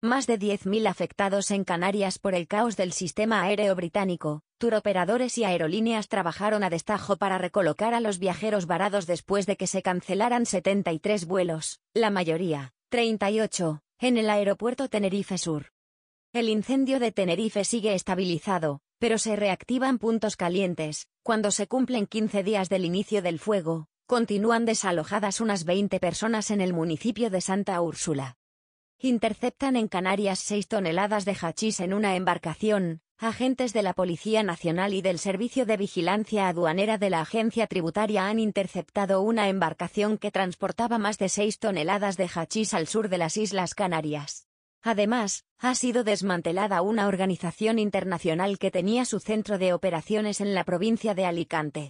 Más de 10.000 afectados en Canarias por el caos del sistema aéreo británico. Turoperadores y aerolíneas trabajaron a destajo para recolocar a los viajeros varados después de que se cancelaran 73 vuelos, la mayoría, 38, en el aeropuerto Tenerife Sur. El incendio de Tenerife sigue estabilizado, pero se reactivan puntos calientes. Cuando se cumplen 15 días del inicio del fuego, continúan desalojadas unas 20 personas en el municipio de Santa Úrsula. Interceptan en Canarias 6 toneladas de hachís en una embarcación. Agentes de la Policía Nacional y del Servicio de Vigilancia Aduanera de la Agencia Tributaria han interceptado una embarcación que transportaba más de 6 toneladas de hachís al sur de las Islas Canarias. Además, ha sido desmantelada una organización internacional que tenía su centro de operaciones en la provincia de Alicante.